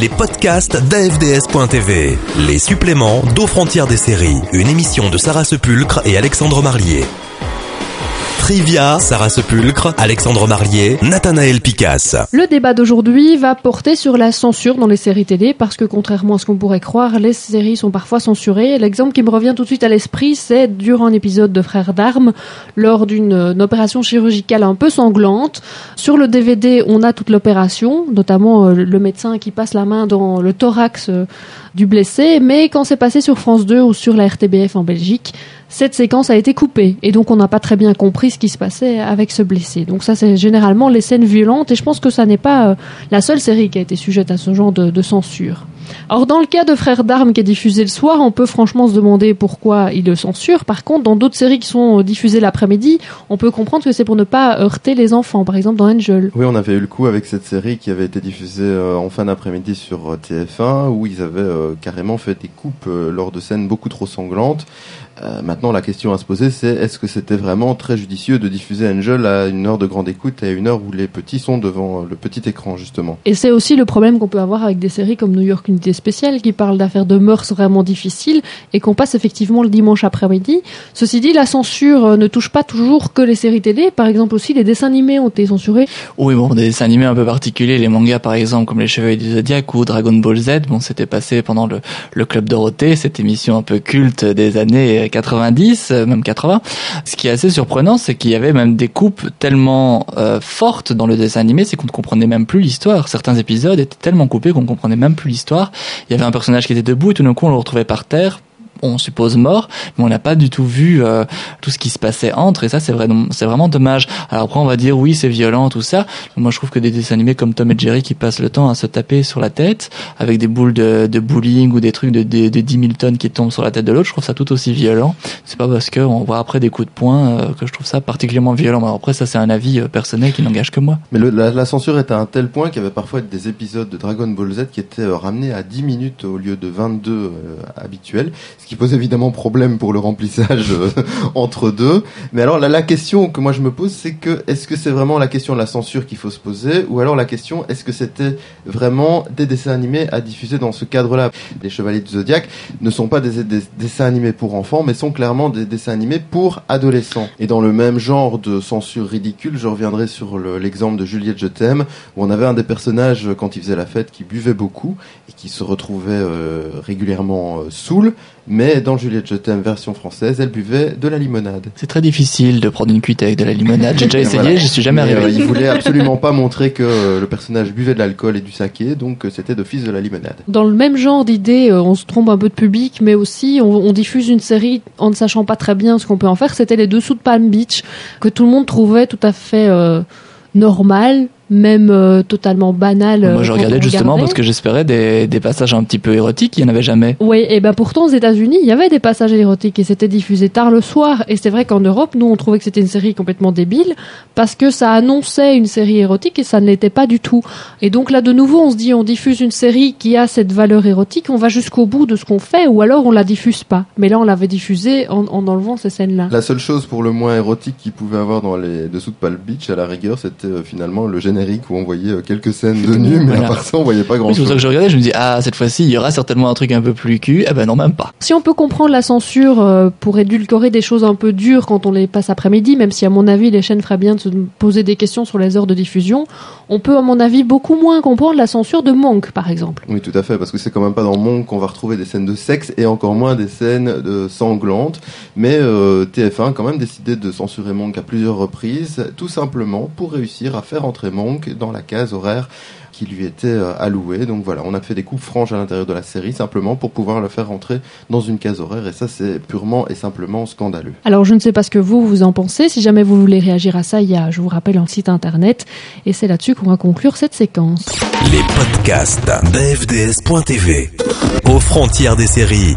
Les podcasts d'AFDS.tv. Les suppléments d'aux frontières des séries. Une émission de Sarah Sepulcre et Alexandre Marlier. Trivia, Sarah Sepulcre, Alexandre Marlier, Nathanaël Picasse. Le débat d'aujourd'hui va porter sur la censure dans les séries télé parce que contrairement à ce qu'on pourrait croire, les séries sont parfois censurées. L'exemple qui me revient tout de suite à l'esprit, c'est durant un épisode de Frères d'armes, lors d'une opération chirurgicale un peu sanglante. Sur le DVD, on a toute l'opération, notamment euh, le médecin qui passe la main dans le thorax euh, du blessé, mais quand c'est passé sur France 2 ou sur la RTBF en Belgique, cette séquence a été coupée et donc on n'a pas très bien compris ce qui se passait avec ce blessé. Donc ça c'est généralement les scènes violentes et je pense que ça n'est pas euh, la seule série qui a été sujette à ce genre de, censure. Or dans le cas de Frères d'armes qui est diffusé le soir, on peut franchement se demander pourquoi il le censure. Par contre, dans d'autres séries qui sont diffusées l'après-midi, on peut comprendre que c'est pour ne pas heurter les enfants, par exemple dans Angel. Oui, on avait eu le coup avec cette série qui avait été diffusée euh, en fin d'après-midi sur euh, TF1 où ils avaient carrément fait des coupes lors de scènes beaucoup trop sanglantes. Euh, maintenant, la question à se poser, c'est est-ce que c'était vraiment très judicieux de diffuser Angel à une heure de grande écoute et à une heure où les petits sont devant le petit écran, justement? Et c'est aussi le problème qu'on peut avoir avec des séries comme New York Unité Spéciale qui parlent d'affaires de mœurs vraiment difficiles et qu'on passe effectivement le dimanche après-midi. Ceci dit, la censure euh, ne touche pas toujours que les séries télé. Par exemple, aussi, les dessins animés ont été censurés. Oui, bon, des dessins animés un peu particuliers, les mangas par exemple, comme Les Chevaliers du Zodiac ou Dragon Ball Z. Bon, c'était passé pendant le, le Club Dorothée, cette émission un peu culte des années 90 euh, même 80. Ce qui est assez surprenant, c'est qu'il y avait même des coupes tellement euh, fortes dans le dessin animé, c'est qu'on ne comprenait même plus l'histoire. Certains épisodes étaient tellement coupés qu'on ne comprenait même plus l'histoire. Il y avait un personnage qui était debout et tout d'un coup on le retrouvait par terre on suppose mort, mais on n'a pas du tout vu euh, tout ce qui se passait entre, et ça c'est vraiment, c'est vraiment dommage. Alors après on va dire oui c'est violent tout ça. Moi je trouve que des dessins animés comme Tom et Jerry qui passent le temps à se taper sur la tête avec des boules de, de bowling ou des trucs de, de, de 10 000 tonnes qui tombent sur la tête de l'autre, je trouve ça tout aussi violent. C'est pas parce que on voit après des coups de poing euh, que je trouve ça particulièrement violent. Alors après ça c'est un avis euh, personnel qui n'engage que moi. Mais le, la, la, censure est à un tel point qu'il y avait parfois des épisodes de Dragon Ball Z qui étaient ramenés à 10 minutes au lieu de 22 habituels, ce qui pose évidemment problème pour le remplissage euh, entre deux. Mais alors la, question que moi je me pose, c'est que est-ce que c'est vraiment la question de la censure qu'il faut se poser, ou alors la question est-ce que c'était vraiment des dessins animés à diffuser dans ce cadre-là? Les Chevaliers du Zodiaque ne sont pas des, des, dessins animés pour enfants, mais sont clairement des dessins animés pour adolescents. Et dans le même genre de censure ridicule, je reviendrai sur l'exemple de Juliette Je t'aime, où on avait un des personnages quand il faisait la fête qui buvait beaucoup et qui se retrouvait euh, régulièrement euh, saoul, mais dans Juliette Je t'aime version française, elle buvait de la limonade. C'est très difficile de prendre une cuite avec de la limonade. J'ai déjà essayé, je suis jamais arrivé. Euh, il voulait absolument pas montrer que euh, le personnage buvait de l'alcool et du saké, donc euh, c'était d'office de la limonade. Dans le même genre d'idée, on se trompe un peu de public, mais aussi on, on diffuse une série en ne sachant pas très bien ce qu'on peut en faire. C'était les dessous de Palm Beach que tout le monde trouvait tout à fait normal même euh, totalement banal. Moi, je regardais justement parce que j'espérais des, des, passages un petit peu érotiques. Il n'y en avait jamais. Oui, et ben pourtant aux États-Unis, il y avait des passages érotiques et c'était diffusé tard le soir. Et c'est vrai qu'en Europe, nous, on trouvait que c'était une série complètement débile parce que ça annonçait une série érotique et ça ne l'était pas du tout. Et donc là, de nouveau, on se dit, on diffuse une série qui a cette valeur érotique, on va jusqu'au bout de ce qu'on fait, ou alors on la diffuse pas. Mais là, on l'avait diffusée en, en, enlevant ces scènes-là. La seule chose pour le moins érotique qu'il pouvait avoir dans les dessous de Palm Beach, à la rigueur, c'était euh, finalement le générique où on voyait euh, quelques scènes de nu, mais à part ça, on voyait pas grand chose. c'est pour ça que je regardais, je me dis, ah, cette fois-ci, il y aura certainement un truc un peu plus cul. Eh ben non, même pas. Si on peut comprendre la censure euh, pour édulcorer des choses un peu dures quand on les passe après-midi, même si à mon avis, les chaînes feraient bien de se poser des questions sur les heures de diffusion, on peut, à mon avis, beaucoup moins comprendre la censure de Monk, par exemple. Oui, tout à fait, parce que c'est quand même pas dans Monk qu'on va retrouver des scènes de sexe et encore moins des scènes de sanglantes. Mais euh, TF1 a quand même décidé de censurer Monk à plusieurs reprises, tout simplement pour réussir à faire entrer Monk dans la case horaire qui lui était euh, allouée. Donc voilà, on a fait des coupes franches à l'intérieur de la série simplement pour pouvoir le faire rentrer dans une case horaire et ça c'est purement et simplement scandaleux. Alors je ne sais pas ce que vous vous en pensez. Si jamais vous voulez réagir à ça, il y a, je vous rappelle, un site internet et c'est là-dessus qu'on va conclure cette séquence. Les podcasts d'AFDS.tv aux frontières des séries.